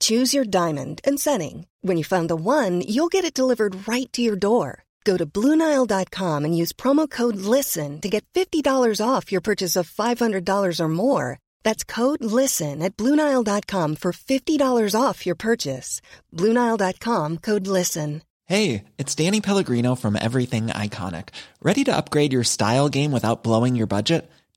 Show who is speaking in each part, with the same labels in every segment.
Speaker 1: Choose your diamond and setting. When you find the one, you'll get it delivered right to your door. Go to Bluenile.com and use promo code LISTEN to get $50 off your purchase of $500 or more. That's code LISTEN at Bluenile.com for $50 off your purchase. Bluenile.com code LISTEN.
Speaker 2: Hey, it's Danny Pellegrino from Everything Iconic. Ready to upgrade your style game without blowing your budget?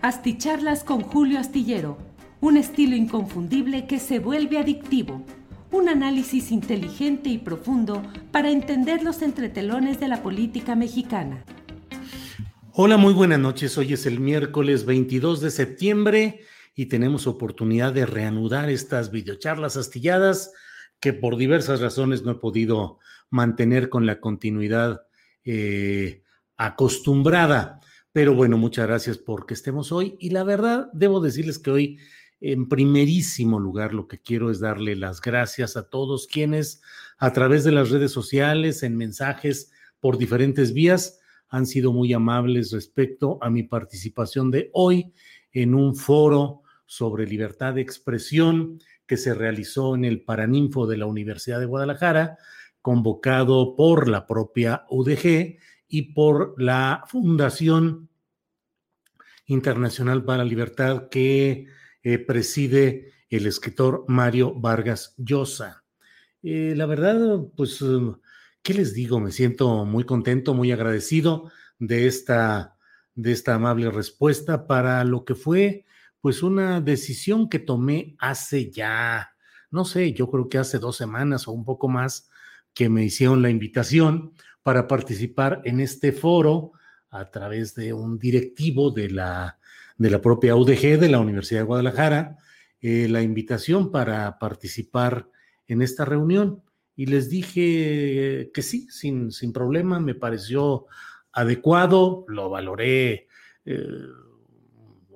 Speaker 3: Asticharlas con Julio Astillero, un estilo inconfundible que se vuelve adictivo. Un análisis inteligente y profundo para entender los entretelones de la política mexicana.
Speaker 4: Hola, muy buenas noches. Hoy es el miércoles 22 de septiembre y tenemos oportunidad de reanudar estas videocharlas astilladas que por diversas razones no he podido mantener con la continuidad eh, acostumbrada. Pero bueno, muchas gracias por que estemos hoy. Y la verdad, debo decirles que hoy, en primerísimo lugar, lo que quiero es darle las gracias a todos quienes a través de las redes sociales, en mensajes por diferentes vías, han sido muy amables respecto a mi participación de hoy en un foro sobre libertad de expresión que se realizó en el Paraninfo de la Universidad de Guadalajara, convocado por la propia UDG y por la Fundación Internacional para la Libertad que eh, preside el escritor Mario Vargas Llosa. Eh, la verdad, pues, ¿qué les digo? Me siento muy contento, muy agradecido de esta, de esta amable respuesta para lo que fue, pues, una decisión que tomé hace ya, no sé, yo creo que hace dos semanas o un poco más que me hicieron la invitación para participar en este foro a través de un directivo de la, de la propia UDG de la Universidad de Guadalajara, eh, la invitación para participar en esta reunión. Y les dije que sí, sin, sin problema, me pareció adecuado, lo valoré eh,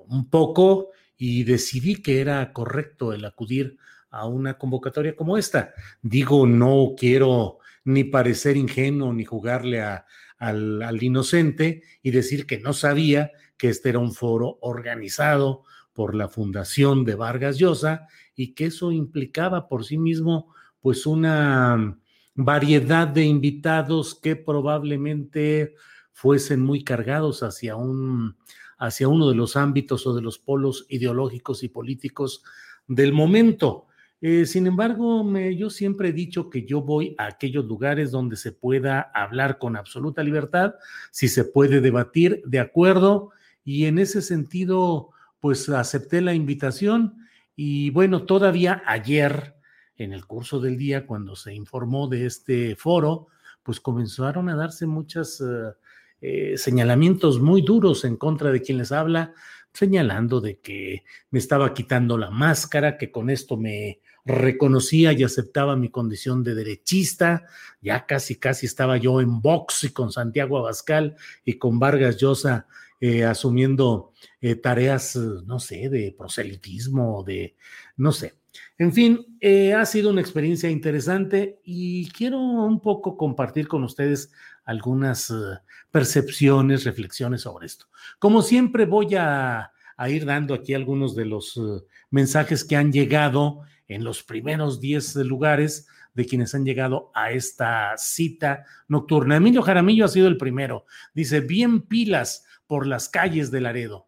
Speaker 4: un poco y decidí que era correcto el acudir a una convocatoria como esta. Digo, no quiero ni parecer ingenuo ni jugarle al, al inocente y decir que no sabía que este era un foro organizado por la Fundación de Vargas Llosa y que eso implicaba por sí mismo pues una variedad de invitados que probablemente fuesen muy cargados hacia un hacia uno de los ámbitos o de los polos ideológicos y políticos del momento. Eh, sin embargo, yo siempre he dicho que yo voy a aquellos lugares donde se pueda hablar con absoluta libertad, si se puede debatir de acuerdo, y en ese sentido, pues acepté la invitación. Y bueno, todavía ayer, en el curso del día, cuando se informó de este foro, pues comenzaron a darse muchos eh, eh, señalamientos muy duros en contra de quien les habla, señalando de que me estaba quitando la máscara, que con esto me reconocía y aceptaba mi condición de derechista, ya casi, casi estaba yo en box y con Santiago Abascal y con Vargas Llosa eh, asumiendo eh, tareas, no sé, de proselitismo, de, no sé. En fin, eh, ha sido una experiencia interesante y quiero un poco compartir con ustedes algunas percepciones, reflexiones sobre esto. Como siempre voy a, a ir dando aquí algunos de los mensajes que han llegado en los primeros 10 lugares de quienes han llegado a esta cita nocturna. Emilio Jaramillo ha sido el primero. Dice, bien pilas por las calles de Laredo.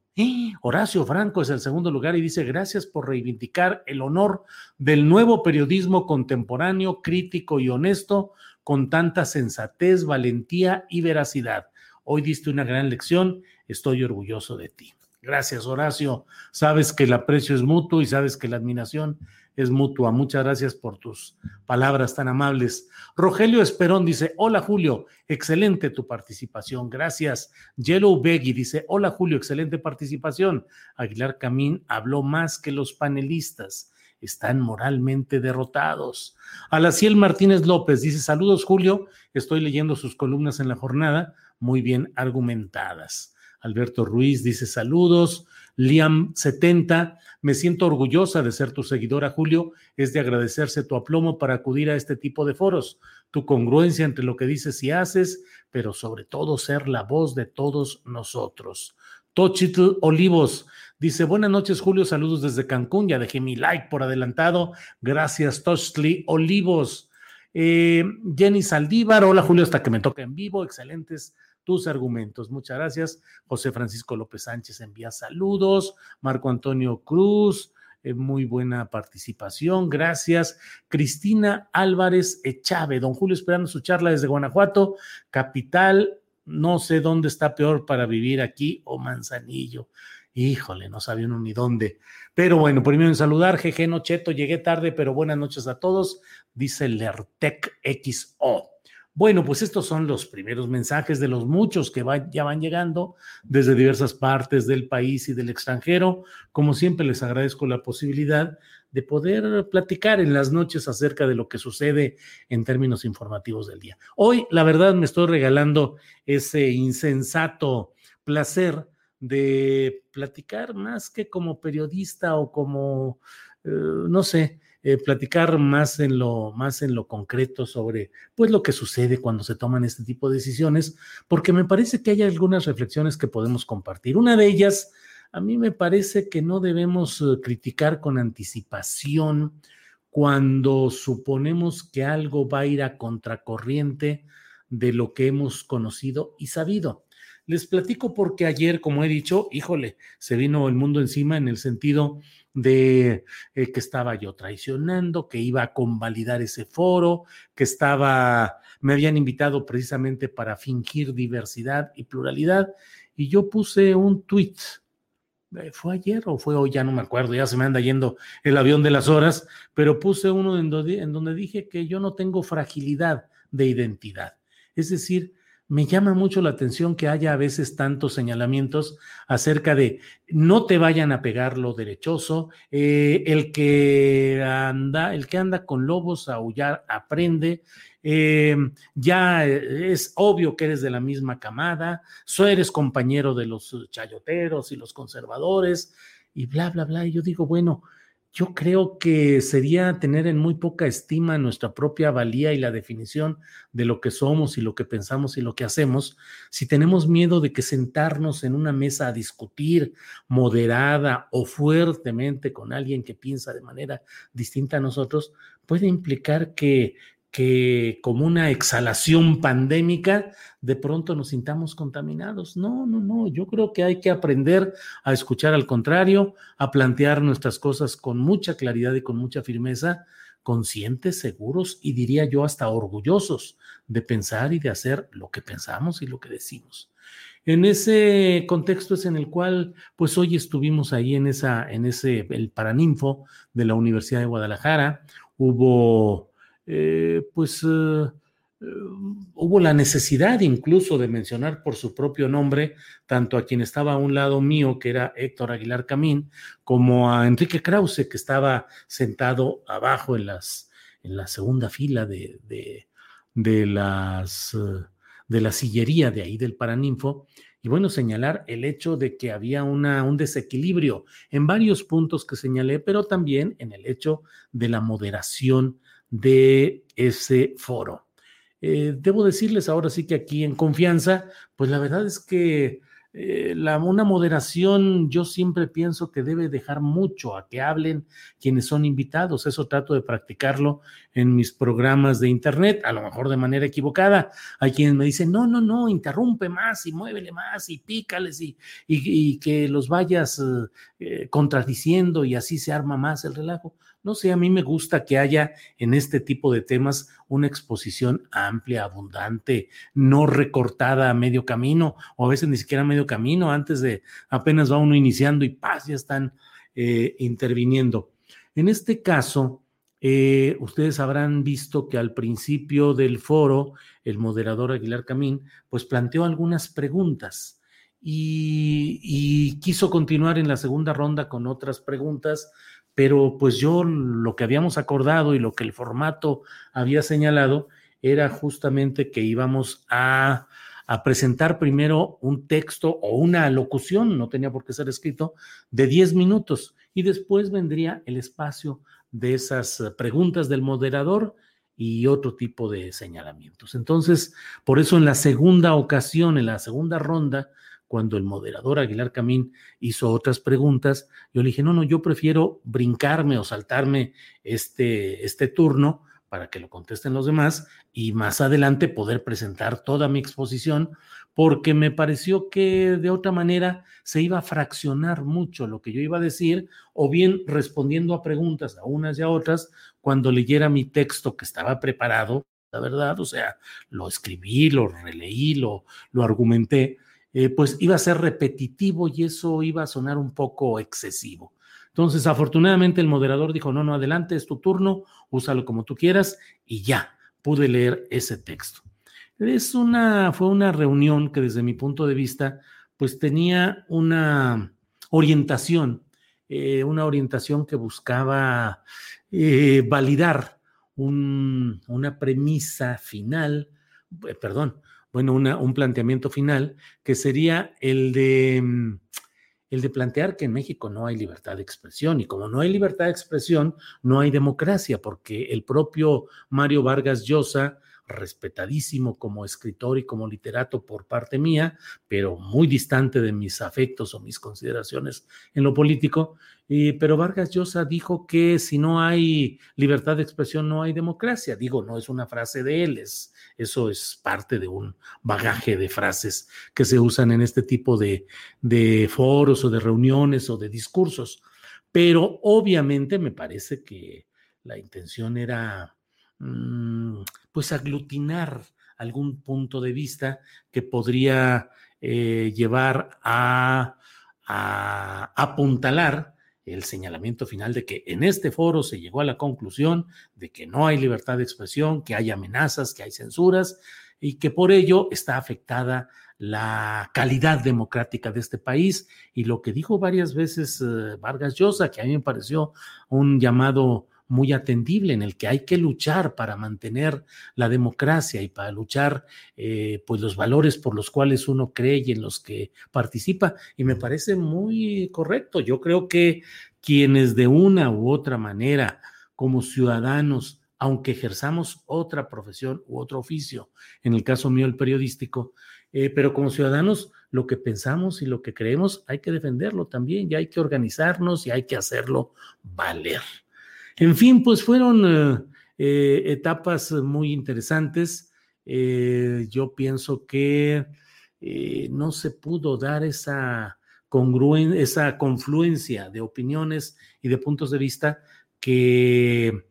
Speaker 4: Horacio Franco es el segundo lugar y dice, gracias por reivindicar el honor del nuevo periodismo contemporáneo, crítico y honesto con tanta sensatez, valentía y veracidad. Hoy diste una gran lección, estoy orgulloso de ti. Gracias, Horacio. Sabes que el aprecio es mutuo y sabes que la admiración es mutua. Muchas gracias por tus palabras tan amables. Rogelio Esperón dice, hola Julio, excelente tu participación. Gracias. Yellow Beggy dice, hola Julio, excelente participación. Aguilar Camín habló más que los panelistas. Están moralmente derrotados. Alaciel Martínez López dice, saludos Julio, estoy leyendo sus columnas en la jornada, muy bien argumentadas. Alberto Ruiz dice saludos. Liam70, me siento orgullosa de ser tu seguidora, Julio. Es de agradecerse tu aplomo para acudir a este tipo de foros, tu congruencia entre lo que dices y haces, pero sobre todo ser la voz de todos nosotros. Tochitl Olivos dice: Buenas noches, Julio. Saludos desde Cancún. Ya dejé mi like por adelantado. Gracias, Tochitl Olivos. Eh, Jenny Saldívar, hola Julio, hasta que me toque en vivo. Excelentes tus argumentos. Muchas gracias. José Francisco López Sánchez envía saludos. Marco Antonio Cruz, eh, muy buena participación. Gracias. Cristina Álvarez Echave, don Julio esperando su charla desde Guanajuato, capital. No sé dónde está peor para vivir aquí o Manzanillo. Híjole, no sabía uno ni dónde. Pero bueno, primero en saludar, Jeje Nocheto, llegué tarde, pero buenas noches a todos, dice Lertec XO. Bueno, pues estos son los primeros mensajes de los muchos que ya van llegando desde diversas partes del país y del extranjero. Como siempre, les agradezco la posibilidad de poder platicar en las noches acerca de lo que sucede en términos informativos del día. Hoy, la verdad, me estoy regalando ese insensato placer de platicar más que como periodista o como, eh, no sé, eh, platicar más en lo más en lo concreto sobre pues lo que sucede cuando se toman este tipo de decisiones, porque me parece que hay algunas reflexiones que podemos compartir. Una de ellas, a mí me parece que no debemos eh, criticar con anticipación cuando suponemos que algo va a ir a contracorriente de lo que hemos conocido y sabido. Les platico porque ayer, como he dicho, híjole, se vino el mundo encima en el sentido de eh, que estaba yo traicionando, que iba a convalidar ese foro, que estaba, me habían invitado precisamente para fingir diversidad y pluralidad, y yo puse un tweet. Eh, ¿Fue ayer o fue hoy? Ya no me acuerdo, ya se me anda yendo el avión de las horas, pero puse uno en donde, en donde dije que yo no tengo fragilidad de identidad. Es decir, me llama mucho la atención que haya a veces tantos señalamientos acerca de no te vayan a pegar lo derechoso, eh, el que anda, el que anda con lobos a aullar aprende, eh, ya es obvio que eres de la misma camada, so eres compañero de los chayoteros y los conservadores, y bla, bla, bla. Y yo digo, bueno, yo creo que sería tener en muy poca estima nuestra propia valía y la definición de lo que somos y lo que pensamos y lo que hacemos si tenemos miedo de que sentarnos en una mesa a discutir moderada o fuertemente con alguien que piensa de manera distinta a nosotros puede implicar que que como una exhalación pandémica, de pronto nos sintamos contaminados. No, no, no, yo creo que hay que aprender a escuchar al contrario, a plantear nuestras cosas con mucha claridad y con mucha firmeza, conscientes, seguros y diría yo hasta orgullosos de pensar y de hacer lo que pensamos y lo que decimos. En ese contexto es en el cual, pues hoy estuvimos ahí en esa, en ese, el Paraninfo de la Universidad de Guadalajara. Hubo eh, pues eh, eh, hubo la necesidad incluso de mencionar por su propio nombre tanto a quien estaba a un lado mío, que era Héctor Aguilar Camín, como a Enrique Krause, que estaba sentado abajo en, las, en la segunda fila de, de, las, de la sillería de ahí del Paraninfo. Y bueno, señalar el hecho de que había una, un desequilibrio en varios puntos que señalé, pero también en el hecho de la moderación de ese foro. Eh, debo decirles ahora sí que aquí en confianza, pues la verdad es que eh, la, una moderación yo siempre pienso que debe dejar mucho a que hablen quienes son invitados. Eso trato de practicarlo en mis programas de internet, a lo mejor de manera equivocada. Hay quienes me dicen, no, no, no, interrumpe más y muévele más y pícales y, y, que los vayas eh, contradiciendo y así se arma más el relajo. No sé, a mí me gusta que haya en este tipo de temas una exposición amplia, abundante, no recortada a medio camino, o a veces ni siquiera a medio camino, antes de apenas va uno iniciando y paz, ya están eh, interviniendo. En este caso, eh, ustedes habrán visto que al principio del foro, el moderador Aguilar Camín, pues planteó algunas preguntas y, y quiso continuar en la segunda ronda con otras preguntas pero pues yo lo que habíamos acordado y lo que el formato había señalado era justamente que íbamos a, presentar primero un texto o una locución, no tenía por qué ser escrito, de 10 minutos y después vendría el espacio de esas preguntas del moderador y otro tipo de señalamientos. Entonces, por eso en la segunda ocasión, en la segunda ronda, cuando el moderador Aguilar Camín hizo otras preguntas, yo le dije, no, no, yo prefiero brincarme o saltarme este, este turno para que lo contesten los demás y más adelante poder presentar toda mi exposición, porque me pareció que de otra manera se iba a fraccionar mucho lo que yo iba a decir, o bien respondiendo a preguntas a unas y a otras, cuando leyera mi texto que estaba preparado, la verdad, o sea, lo escribí, lo releí, lo, lo argumenté, eh, pues iba a ser repetitivo y eso iba a sonar un poco excesivo. Entonces, afortunadamente el moderador dijo, no, no, adelante, es tu turno, úsalo como tú quieras y ya, pude leer ese texto. Es una, fue una reunión que desde mi punto de vista, pues tenía una orientación, eh, una orientación que buscaba eh, validar una premisa final, perdón, bueno, un planteamiento final, que sería el de, mm, el de plantear que en México no hay libertad de expresión y como no hay libertad de expresión, no hay democracia, porque el propio Mario Vargas Llosa respetadísimo como escritor y como literato por parte mía, pero muy distante de mis afectos o mis consideraciones en lo político. Y, pero Vargas Llosa dijo que si no hay libertad de expresión, no hay democracia. Digo, no es una frase de él, es, eso es parte de un bagaje de frases que se usan en este tipo de, foros o de reuniones o de discursos. Pero obviamente me parece que la intención era Mm, pues aglutinar algún punto de vista que podría eh, llevar a, apuntalar el señalamiento final de que en este foro se llegó a la conclusión de que no hay libertad de expresión, que hay amenazas, que hay censuras y que por ello está afectada la calidad democrática de este país. Y lo que dijo varias veces eh, Vargas Llosa, que a mí me pareció un llamado muy atendible en el que hay que luchar para mantener la democracia y para luchar eh, pues los valores por los cuales uno cree y en los que participa. Y me parece muy correcto. Yo creo que quienes de una u otra manera como ciudadanos, aunque ejerzamos otra profesión u otro oficio, en el caso mío el periodístico, eh, pero como ciudadanos lo que pensamos y lo que creemos hay que defenderlo también y hay que organizarnos y hay que hacerlo valer. En fin, pues fueron eh, eh, etapas muy interesantes. Eh, yo pienso que no se pudo dar esa congruencia, esa confluencia de opiniones y de puntos de vista que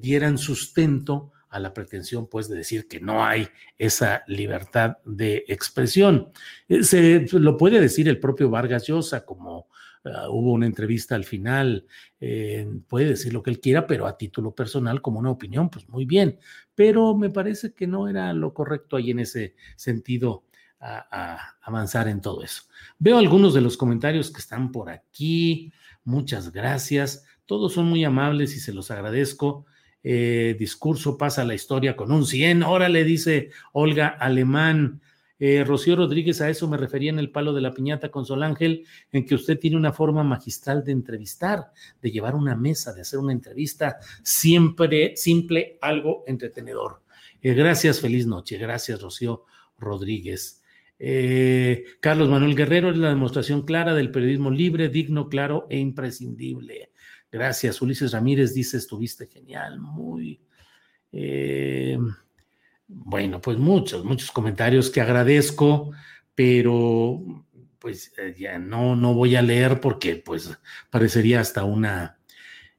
Speaker 4: dieran sustento a la pretensión, pues, de decir que no hay esa libertad de expresión. Se lo puede decir el propio Vargas Llosa como Ah, hubo una entrevista al final, eh, puede decir lo que él quiera, pero a título personal, como una opinión, pues muy bien. Pero me parece que no era lo correcto ahí en ese sentido a, avanzar en todo eso. Veo algunos de los comentarios que están por aquí. Muchas gracias. Todos son muy amables y se los agradezco. Eh, discurso pasa la historia con un 100. le dice Olga Alemán. Eh, Rocío Rodríguez, a eso me refería en el palo de la piñata con Sol Ángel, en que usted tiene una forma magistral de entrevistar, de llevar una mesa, de hacer una entrevista siempre simple, algo entretenedor. Eh, gracias, feliz noche. Gracias, Rocío Rodríguez. Eh, Carlos Manuel Guerrero es la demostración clara del periodismo libre, digno, claro e imprescindible. Gracias. Ulises Ramírez dice, estuviste genial, muy... Bueno, pues muchos, muchos comentarios que agradezco, pero pues eh, ya no, no voy a leer porque pues parecería hasta una,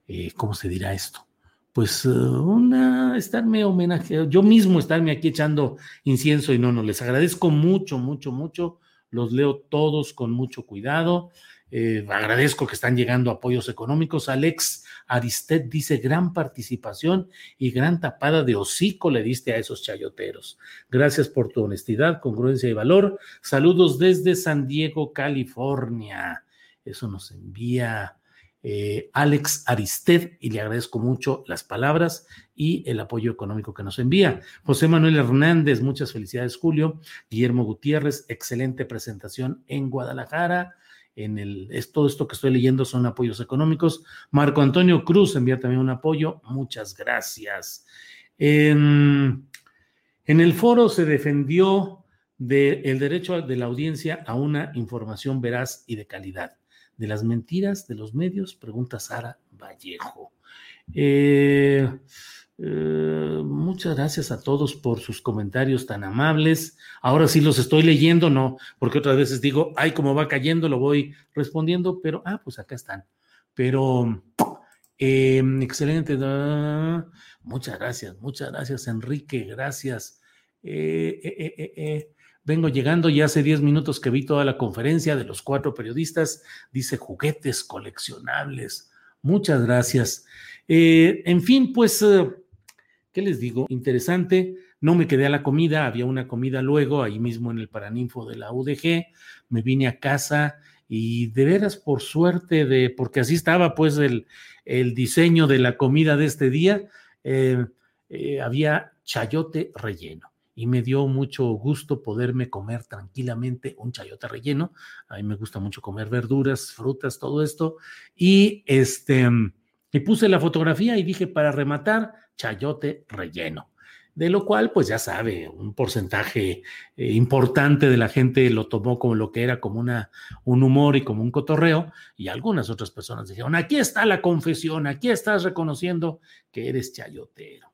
Speaker 4: eh, ¿cómo se dirá esto? Pues eh, una, estarme homenaje, yo mismo estarme aquí echando incienso y no, no, les agradezco mucho, mucho, mucho, los leo todos con mucho cuidado, eh, agradezco que están llegando apoyos económicos. Alex Aristet dice gran participación y gran tapada de hocico le diste a esos chayoteros. Gracias por tu honestidad, congruencia y valor. Saludos desde San Diego, California. Eso nos envía eh, Alex Aristed y le agradezco mucho las palabras y el apoyo económico que nos envía. José Manuel Hernández, muchas felicidades, Julio. Guillermo Gutiérrez, excelente presentación en Guadalajara en el, es, todo esto que estoy leyendo son apoyos económicos. Marco Antonio Cruz envía también un apoyo. Muchas gracias. En, el foro se defendió del derecho de la audiencia a una información veraz y de calidad. De las mentiras de los medios, pregunta Sara Vallejo. Eh, eh, muchas gracias a todos por sus comentarios tan amables. Ahora sí los estoy leyendo, no, porque otras veces digo, ay, como va cayendo, lo voy respondiendo, pero, ah, pues acá están. Pero, eh, excelente. muchas gracias, muchas gracias, Enrique, gracias. Eh, vengo llegando, ya hace 10 minutos que vi toda la conferencia de los cuatro periodistas, dice juguetes coleccionables. Muchas gracias. en fin, pues ¿qué les digo? Interesante. No me quedé a la comida, había una comida luego, ahí mismo en el Paraninfo de la UDG. Me vine a casa y de veras por suerte de, porque así estaba pues el, el diseño de la comida de este día, eh, eh, había chayote relleno y me dio mucho gusto poderme comer tranquilamente un chayote relleno. A mí me gusta mucho comer verduras, frutas, todo esto. Y este, y puse la fotografía y dije, para rematar, chayote relleno. De lo cual, pues ya sabe, un porcentaje eh, importante de la gente lo tomó como lo que era, como una, un humor y como un cotorreo, y algunas otras personas dijeron, aquí está la confesión, aquí estás reconociendo que eres chayotero.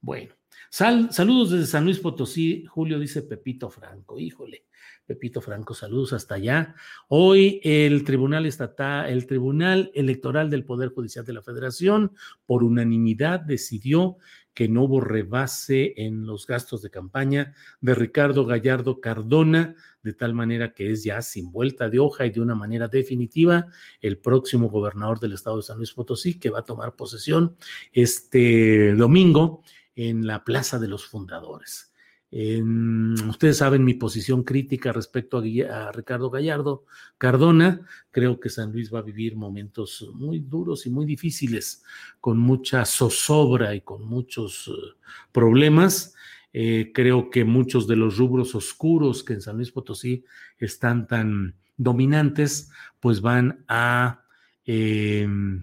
Speaker 4: Bueno, saludos desde San Luis Potosí, Julio dice Pepito Franco, híjole, Pepito Franco, saludos hasta allá. Hoy el Tribunal Estatal, el Tribunal Electoral del Poder Judicial de la Federación, por unanimidad decidió que no hubo rebase en los gastos de campaña de Ricardo Gallardo Cardona, de tal manera que es ya sin vuelta de hoja y de una manera definitiva el próximo gobernador del estado de San Luis Potosí, que va a tomar posesión este domingo en la Plaza de los Fundadores ustedes saben mi posición crítica respecto a, Ricardo Gallardo Cardona. Creo que San Luis va a vivir momentos muy duros y muy difíciles, con mucha zozobra y con muchos eh, problemas. Eh, creo que muchos de los rubros oscuros que en San Luis Potosí están tan dominantes, pues van a... Em,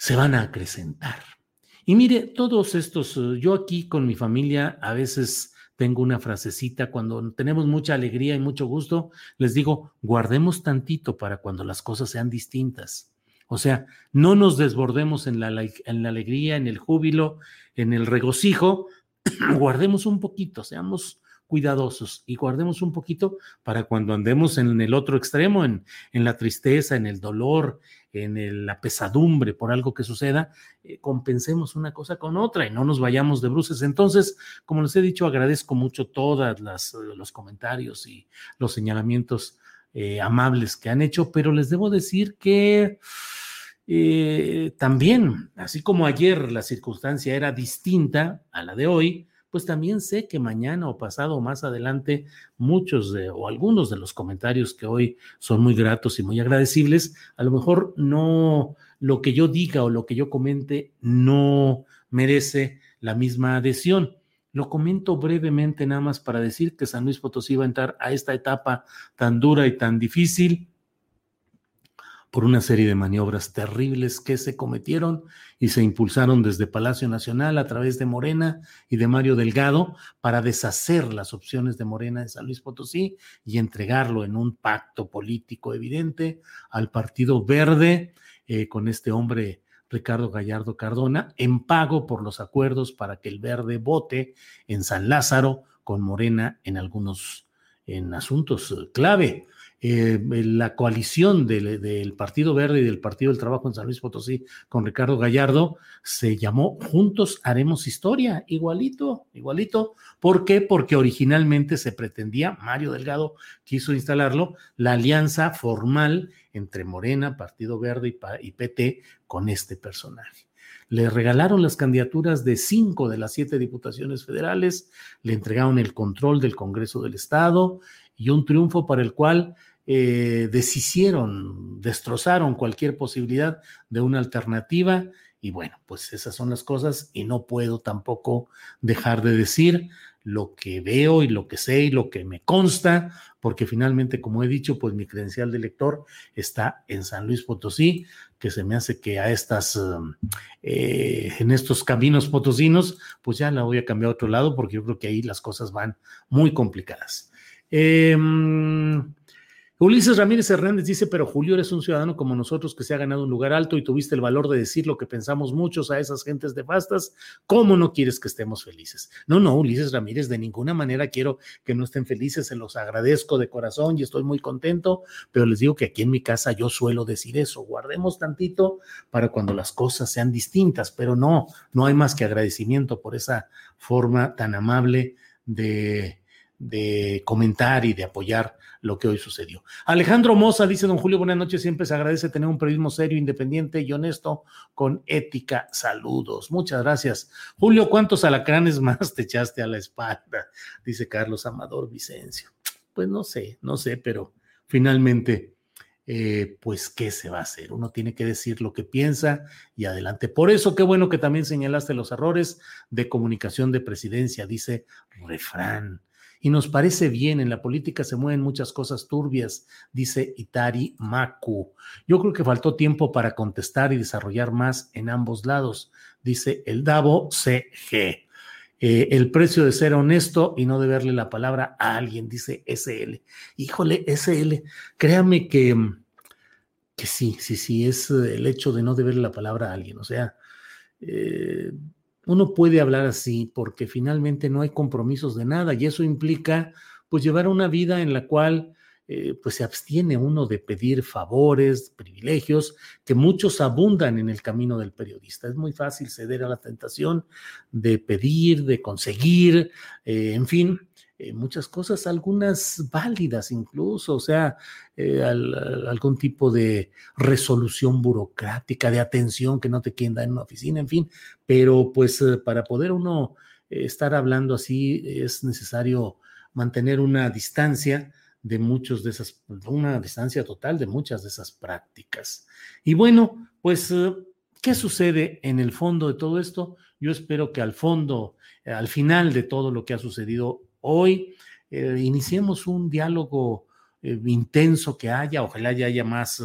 Speaker 4: Se van a acrecentar. Y mire, todos estos eh, yo aquí con mi familia a veces tengo una frasecita cuando tenemos mucha alegría y mucho gusto, les digo, guardemos tantito para cuando las cosas sean distintas. O sea, no nos desbordemos en la, en la alegría, en el júbilo, en el regocijo, guardemos un poquito, seamos cuidadosos y guardemos un poquito para cuando andemos en el otro extremo, en, en la tristeza, en el dolor, en la pesadumbre por algo que suceda, eh, compensemos una cosa con otra y no nos vayamos de bruces. Entonces, como les he dicho, agradezco mucho todos los comentarios y los señalamientos eh, amables que han hecho, pero les debo decir que eh, también, así como ayer la circunstancia era distinta a la de hoy, pues también sé que mañana o pasado o más adelante muchos de, o algunos de los comentarios que hoy son muy gratos y muy agradecibles, a lo mejor no lo que yo diga o lo que yo comente no merece la misma adhesión. Lo comento brevemente nada más para decir que San Luis Potosí va a entrar a esta etapa tan dura y tan difícil por una serie de maniobras terribles que se cometieron y se impulsaron desde Palacio Nacional a través de Morena y de Mario Delgado para deshacer las opciones de Morena de San Luis Potosí y entregarlo en un pacto político evidente al Partido Verde eh, con este hombre Ricardo Gallardo Cardona en pago por los acuerdos para que el Verde vote en San Lázaro con Morena en algunos en asuntos clave. Eh, la coalición del, Partido Verde y del Partido del Trabajo en San Luis Potosí con Ricardo Gallardo se llamó Juntos Haremos Historia, igualito, igualito. ¿Por qué? Porque originalmente se pretendía, Mario Delgado quiso instalarlo, la alianza formal entre Morena, Partido Verde y, y PT con este personaje le regalaron las candidaturas de cinco de las siete diputaciones federales, le entregaron el control del Congreso del Estado y un triunfo para el cual eh, deshicieron, destrozaron cualquier posibilidad de una alternativa. Y bueno, pues esas son las cosas y no puedo tampoco dejar de decir lo que veo y lo que sé y lo que me consta, porque finalmente, como he dicho, pues mi credencial de lector está en San Luis Potosí, que se me hace que a estas, um, eh, en estos caminos potosinos, pues ya la voy a cambiar a otro lado, porque yo creo que ahí las cosas van muy complicadas. Eh, Ulises Ramírez Hernández dice, pero Julio eres un ciudadano como nosotros que se ha ganado un lugar alto y tuviste el valor de decir lo que pensamos muchos a esas gentes de fastas. ¿Cómo no quieres que estemos felices? No, no, Ulises Ramírez, de ninguna manera quiero que no estén felices, se los agradezco de corazón y estoy muy contento, pero les digo que aquí en mi casa yo suelo decir eso, guardemos tantito para cuando las cosas sean distintas, pero no, no hay más que agradecimiento por esa forma tan amable de de comentar y de apoyar lo que hoy sucedió. Alejandro Moza dice, don Julio, buenas noches, siempre se agradece tener un periodismo serio, independiente y honesto, con ética. Saludos. Muchas gracias. Julio, ¿cuántos alacranes más te echaste a la espalda? Dice Carlos Amador Vicencio. Pues no sé, no sé, pero finalmente, eh, pues, ¿qué se va a hacer? Uno tiene que decir lo que piensa y adelante. Por eso, qué bueno que también señalaste los errores de comunicación de presidencia, dice refrán y nos parece bien, en la política se mueven muchas cosas turbias, dice Itari Maku. Yo creo que faltó tiempo para contestar y desarrollar más en ambos lados, dice el Davo CG. Eh, el precio de ser honesto y no deberle la palabra a alguien, dice SL. Híjole, SL, créame que, que sí, sí, sí, es el hecho de no deberle la palabra a alguien. O sea, eh, uno puede hablar así porque finalmente no hay compromisos de nada y eso implica pues llevar una vida en la cual eh, pues se abstiene uno de pedir favores, privilegios, que muchos abundan en el camino del periodista. Es muy fácil ceder a la tentación de pedir, de conseguir, eh, en fin, eh, muchas cosas, algunas válidas incluso, o sea, eh, algún tipo de resolución burocrática, de atención que no te quieren dar en una oficina, en fin, pero pues eh, para poder uno estar hablando así es necesario mantener una distancia de muchos de esas, una distancia total de muchas de esas prácticas. Y bueno, pues, ¿qué sucede en el fondo de todo esto? Yo espero que al fondo, al final de todo lo que ha sucedido hoy. Eh, iniciemos un diálogo eh, intenso que haya, ojalá ya haya más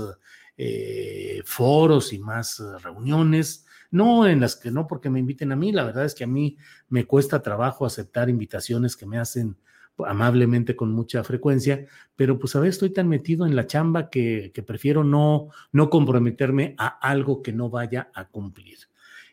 Speaker 4: eh, foros y más reuniones, no en las que no porque me inviten a mí, la verdad es que a mí me cuesta trabajo aceptar invitaciones que me hacen amablemente con mucha frecuencia, pero pues a veces estoy tan metido en la chamba que, prefiero no, no comprometerme a algo que no vaya a cumplir.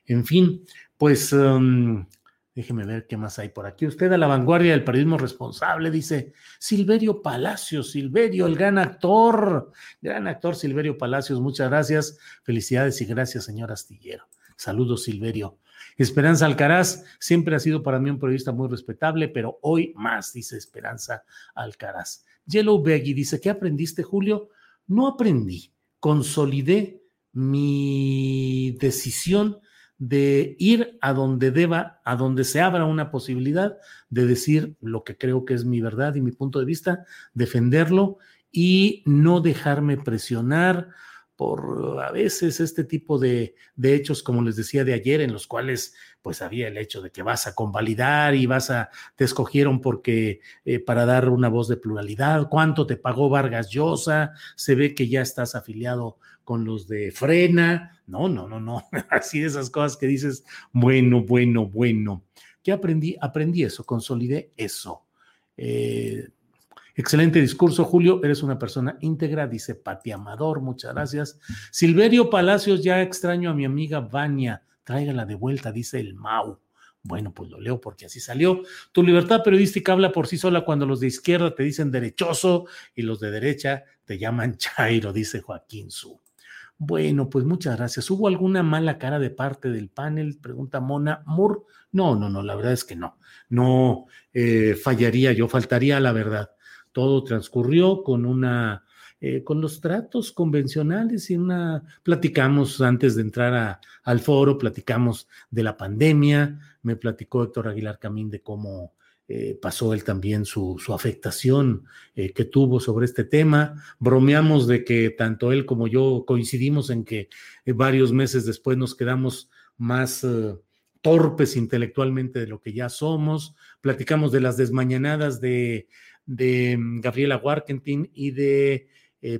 Speaker 4: En fin, pues um, Déjeme ver qué más hay por aquí. Usted a la vanguardia del periodismo responsable, dice Silverio Palacios, Silverio, el gran actor, gran actor Silverio Palacios, muchas gracias, felicidades y gracias, señor Astillero. Saludos, Silverio. Esperanza Alcaraz siempre ha sido para mí un periodista muy respetable, pero hoy más, dice Esperanza Alcaraz. Yellow Beggy dice, ¿qué aprendiste, Julio? No aprendí, consolidé mi decisión de ir a donde deba, a donde se abra una posibilidad de decir lo que creo que es mi verdad y mi punto de vista, defenderlo y no dejarme presionar por a veces este tipo de, de, hechos, como les decía de ayer, en los cuales pues había el hecho de que vas a convalidar y vas a, te escogieron porque eh, para dar una voz de pluralidad, cuánto te pagó Vargas Llosa, se ve que ya estás afiliado con los de frena. No, no, no, no. Así de esas cosas que dices, bueno, bueno, bueno. ¿Qué aprendí? Aprendí eso, consolidé eso. Eh, excelente discurso, Julio. Eres una persona íntegra, dice Pati Amador. Muchas gracias. Silverio Palacios, ya extraño a mi amiga Vania. Tráigala de vuelta, dice el Mau. Bueno, pues lo leo porque así salió. Tu libertad periodística habla por sí sola cuando los de izquierda te dicen derechoso y los de derecha te llaman Chairo, dice Joaquín Su. Bueno, pues muchas gracias. ¿Hubo alguna mala cara de parte del panel? Pregunta Mona Moore. No, no, no, la verdad es que no. No eh, fallaría yo, faltaría la verdad. Todo transcurrió con una, eh, con los tratos convencionales y una, platicamos antes de entrar al foro, platicamos de la pandemia, me platicó Héctor Aguilar Camín de cómo eh, pasó él también su, afectación eh, que tuvo sobre este tema. Bromeamos de que tanto él como yo coincidimos en que varios meses después nos quedamos más torpes intelectualmente de lo que ya somos. Platicamos de las desmañanadas de, de mm, Gabriela Warkentin y de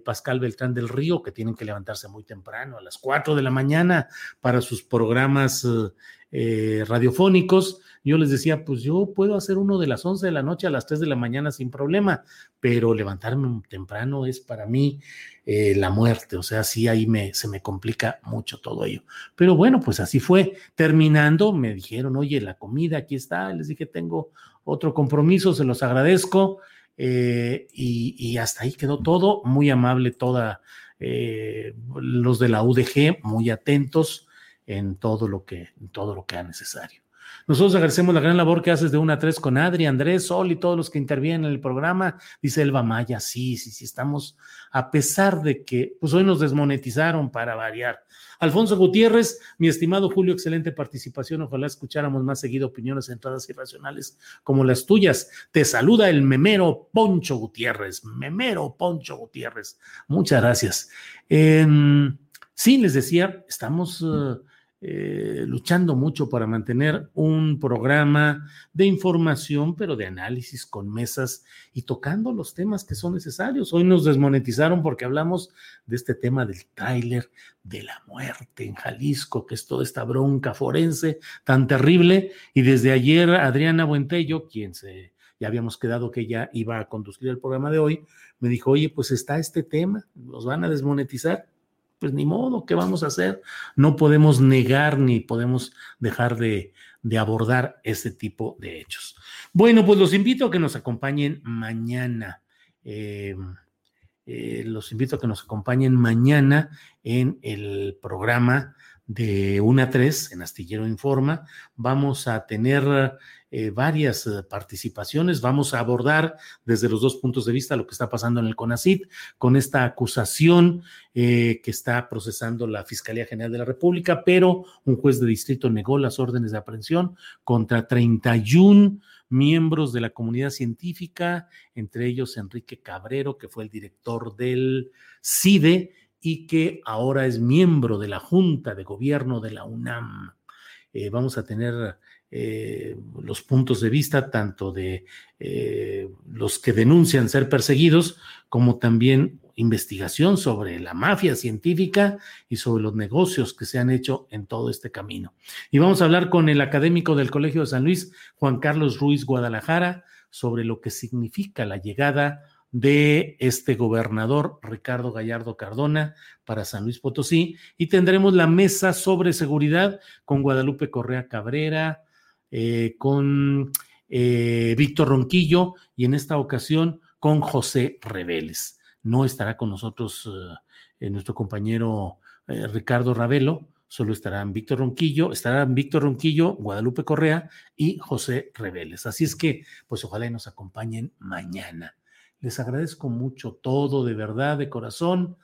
Speaker 4: Pascal Beltrán del Río, que tienen que levantarse muy temprano, a las 4 de la mañana, para sus programas radiofónicos yo les decía, pues yo puedo hacer uno de las 11 de la noche a las 3 de la mañana sin problema, pero levantarme temprano es para mí eh, la muerte, o sea, sí ahí me, se me complica mucho todo ello. Pero bueno, pues así fue. Terminando, me dijeron, oye, la comida aquí está, les dije, tengo otro compromiso, se los agradezco. Eh, y, hasta ahí quedó todo, muy amable toda, eh, los de la UDG, muy atentos en todo lo que, en todo lo que sea necesario. Nosotros agradecemos la gran labor que haces de una a tres con Adri, Andrés, Sol y todos los que intervienen en el programa. Dice Elba Maya, sí, sí, sí, estamos, a pesar de que, pues hoy nos desmonetizaron para variar. Alfonso Gutiérrez, mi estimado Julio, excelente participación. Ojalá escucháramos más seguido opiniones centradas y racionales como las tuyas. Te saluda el memero Poncho Gutiérrez. Memero Poncho Gutiérrez. Muchas gracias. sí, les decía, estamos... Eh, eh, luchando mucho para mantener un programa de información, pero de análisis con mesas y tocando los temas que son necesarios. Hoy nos desmonetizaron porque hablamos de este tema del tráiler de la muerte en Jalisco, que es toda esta bronca forense tan terrible. Y desde ayer Adriana Buentello, quien se ya habíamos quedado que ella iba a conducir el programa de hoy, me dijo, oye, pues está este tema, los van a desmonetizar pues ni modo, ¿qué vamos a hacer? No podemos negar ni podemos dejar de, abordar ese tipo de hechos. Bueno, pues los invito a que nos acompañen mañana. Eh, eh, los invito a que nos acompañen mañana en el programa de 1 a 3 en Astillero Informa. Vamos a tener eh, varias eh, participaciones. Vamos a abordar desde los dos puntos de vista lo que está pasando en el CONACID con esta acusación eh, que está procesando la Fiscalía General de la República, pero un juez de distrito negó las órdenes de aprehensión contra 31 miembros de la comunidad científica, entre ellos Enrique Cabrero, que fue el director del CIDE y que ahora es miembro de la Junta de Gobierno de la UNAM. Vamos a tener eh, los puntos de vista tanto de eh, los que denuncian ser perseguidos como también investigación sobre la mafia científica y sobre los negocios que se han hecho en todo este camino. Y vamos a hablar con el académico del Colegio de San Luis, Juan Carlos Ruiz Guadalajara, sobre lo que significa la llegada de este gobernador Ricardo Gallardo Cardona para San Luis Potosí y tendremos la mesa sobre seguridad con Guadalupe Correa Cabrera, eh, con eh, Víctor Ronquillo y en esta ocasión con José Reveles. No estará con nosotros nuestro compañero Ricardo Ravelo, solo estarán Víctor Ronquillo, estarán Víctor Ronquillo, Guadalupe Correa y José Reveles. Así es que, pues ojalá nos acompañen mañana. Les agradezco mucho todo, de verdad, de corazón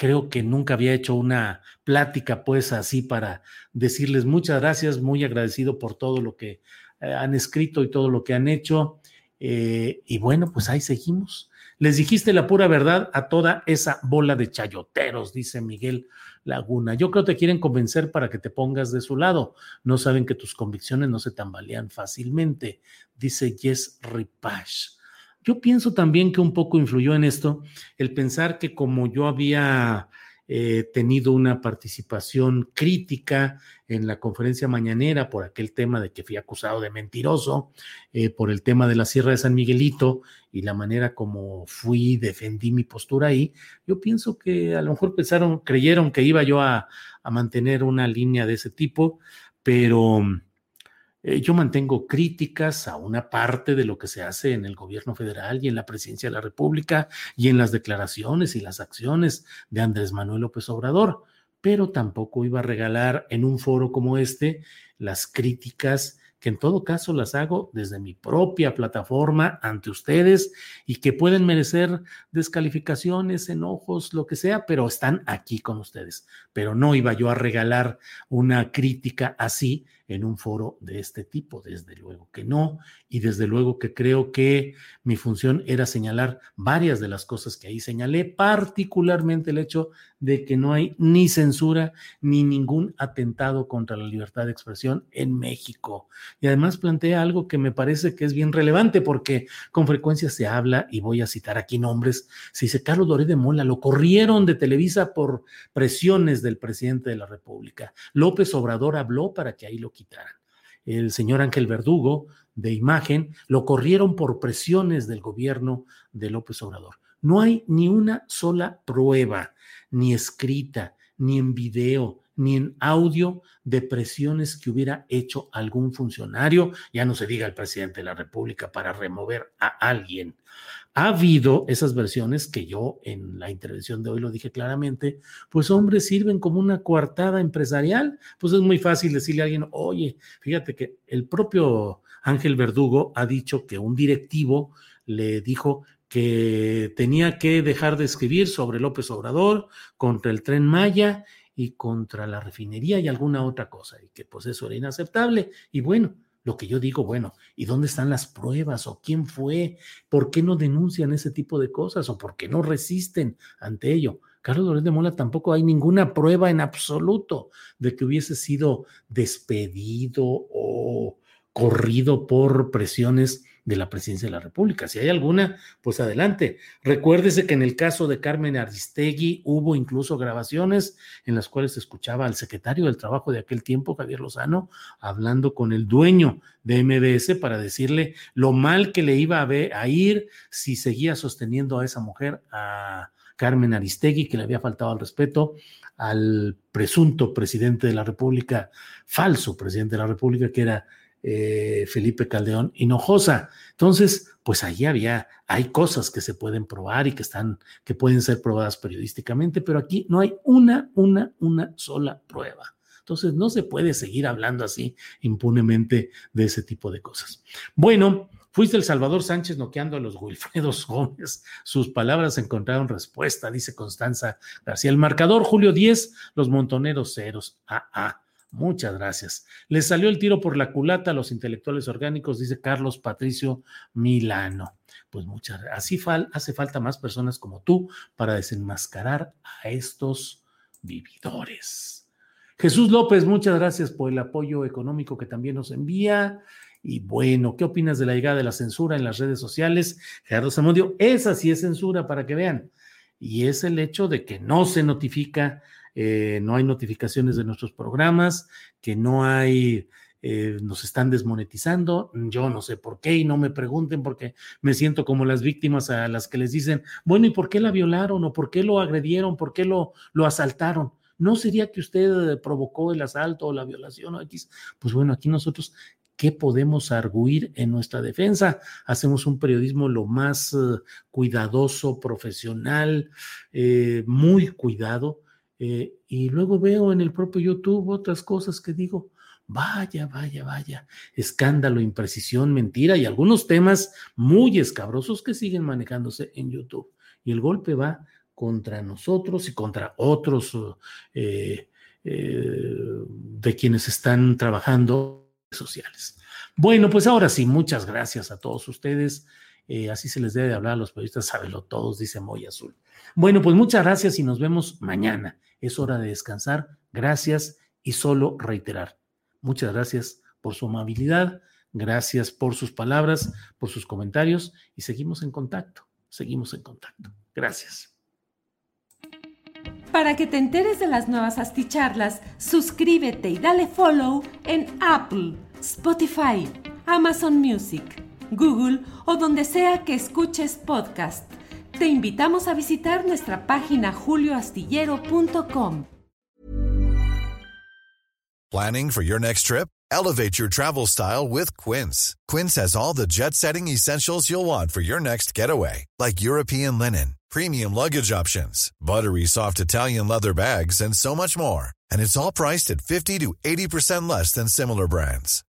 Speaker 4: creo que nunca había hecho una plática pues así para decirles muchas gracias, muy agradecido por todo lo que eh, han escrito y todo lo que han hecho. Eh, y bueno, pues ahí seguimos. Les dijiste la pura verdad a toda esa bola de chayoteros, dice Miguel Laguna. Yo creo que te quieren convencer para que te pongas de su lado. No saben que tus convicciones no se tambalean fácilmente, dice Jess Ripash. Yo pienso también que un poco influyó en esto el pensar que como yo había eh, tenido una participación crítica en la conferencia mañanera por aquel tema de que fui acusado de mentiroso, eh, por el tema de la Sierra de San Miguelito y la manera como fui, defendí mi postura ahí, yo pienso que a lo mejor pensaron, creyeron que iba yo a, a mantener una línea de ese tipo, pero eh, yo mantengo críticas a una parte de lo que se hace en el gobierno federal y en la presidencia de la República y en las declaraciones y las acciones de Andrés Manuel López Obrador, pero tampoco iba a regalar en un foro como este las críticas que en todo caso las hago desde mi propia plataforma ante ustedes y que pueden merecer descalificaciones, enojos, lo que sea, pero están aquí con ustedes. Pero no iba yo a regalar una crítica así en un foro de este tipo, desde luego que no, y desde luego que creo que mi función era señalar varias de las cosas que ahí señalé, particularmente el hecho de que no hay ni censura ni ningún atentado contra la libertad de expresión en México. Y además plantea algo que me parece que es bien relevante porque con frecuencia se habla, y voy a citar aquí nombres, se dice Carlos Doré de Mola, lo corrieron de Televisa por presiones del presidente de la República. López Obrador habló para que ahí lo el señor Ángel Verdugo de imagen lo corrieron por presiones del gobierno de López Obrador. No hay ni una sola prueba, ni escrita, ni en video, ni en audio de presiones que hubiera hecho algún funcionario, ya no se diga el presidente de la República, para remover a alguien. Ha habido esas versiones que yo en la intervención de hoy lo dije claramente, pues hombres sirven como una coartada empresarial, pues es muy fácil decirle a alguien, oye, fíjate que el propio Ángel Verdugo ha dicho que un directivo le dijo que tenía que dejar de escribir sobre López Obrador contra el tren Maya y contra la refinería y alguna otra cosa, y que pues eso era inaceptable. Y bueno, lo que yo digo, bueno, ¿y dónde están las pruebas? ¿O quién fue? ¿Por qué no denuncian ese tipo de cosas? ¿O por qué no resisten ante ello? Carlos Loret de Mola tampoco hay ninguna prueba en absoluto de que hubiese sido despedido o corrido por presiones de la presidencia de la República. Si hay alguna, pues adelante. Recuérdese que en el caso de Carmen Aristegui hubo incluso grabaciones en las cuales se escuchaba al secretario del Trabajo de aquel tiempo, Javier Lozano, hablando con el dueño de MBS para decirle lo mal que le iba a, a ir si seguía sosteniendo a esa mujer, a Carmen Aristegui, que le había faltado al respeto al presunto presidente de la República, falso presidente de la República, que era eh, Felipe Caldeón Hinojosa. Entonces, pues ahí había, hay cosas que se pueden probar y que están, que pueden ser probadas periodísticamente, pero aquí no hay una, una, una sola prueba. Entonces, no se puede seguir hablando así impunemente de ese tipo de cosas. Bueno, Fuiste el Salvador Sánchez noqueando a los Wilfredos Gómez. Sus palabras encontraron respuesta, dice Constanza García. El marcador, Julio 10, los montoneros ceros. Ah, ah. Muchas gracias. Les salió el tiro por la culata a los intelectuales orgánicos, dice Carlos Patricio Milano. Pues muchas así hace falta más personas como tú para desenmascarar a estos vividores. Jesús López, muchas gracias por el apoyo económico que también nos envía. Y bueno, ¿qué opinas de la llegada de la censura en las redes sociales? Gerardo Zamudio, esa sí es censura para que vean. Y es el hecho de que no se notifica eh, no hay notificaciones de nuestros programas, que no hay, eh, nos están desmonetizando, yo no sé por qué y no me pregunten porque me siento como las víctimas a las que les dicen, bueno, ¿y por qué la violaron o por qué lo agredieron, por qué lo, lo asaltaron? ¿no sería que usted provocó el asalto o la violación o X? Pues bueno, aquí nosotros ¿Qué podemos arguir en nuestra defensa? Hacemos un periodismo lo más eh, cuidadoso, profesional, eh, muy cuidado. Eh, y luego veo en el propio YouTube otras cosas que digo, vaya, vaya, vaya, escándalo, imprecisión, mentira y algunos temas muy escabrosos que siguen manejándose en YouTube. Y el golpe va contra nosotros y contra otros de quienes están trabajando sociales. Bueno, pues ahora sí, muchas gracias a todos ustedes. Eh, así se les debe hablar a los periodistas, sábelo todos, dice Moy Azul. Bueno, pues muchas gracias y nos vemos mañana. Es hora de descansar. Gracias y solo reiterar. Muchas gracias por su amabilidad, gracias por sus palabras, por sus comentarios y seguimos en contacto. Seguimos en contacto. Gracias.
Speaker 3: Para que te enteres de las nuevas asticharlas, suscríbete y dale follow en Apple, Spotify, Amazon Music, Google o donde sea que escuches podcast. Te invitamos a visitar nuestra página julioastillero.com.
Speaker 5: Planning for your next trip? Elevate your travel style with Quince. Quince has all the jet setting essentials you'll want for your next getaway, like European linen premium luggage options, buttery soft Italian leather bags, and so much more. And it's all priced at 50 to 80% less than similar brands.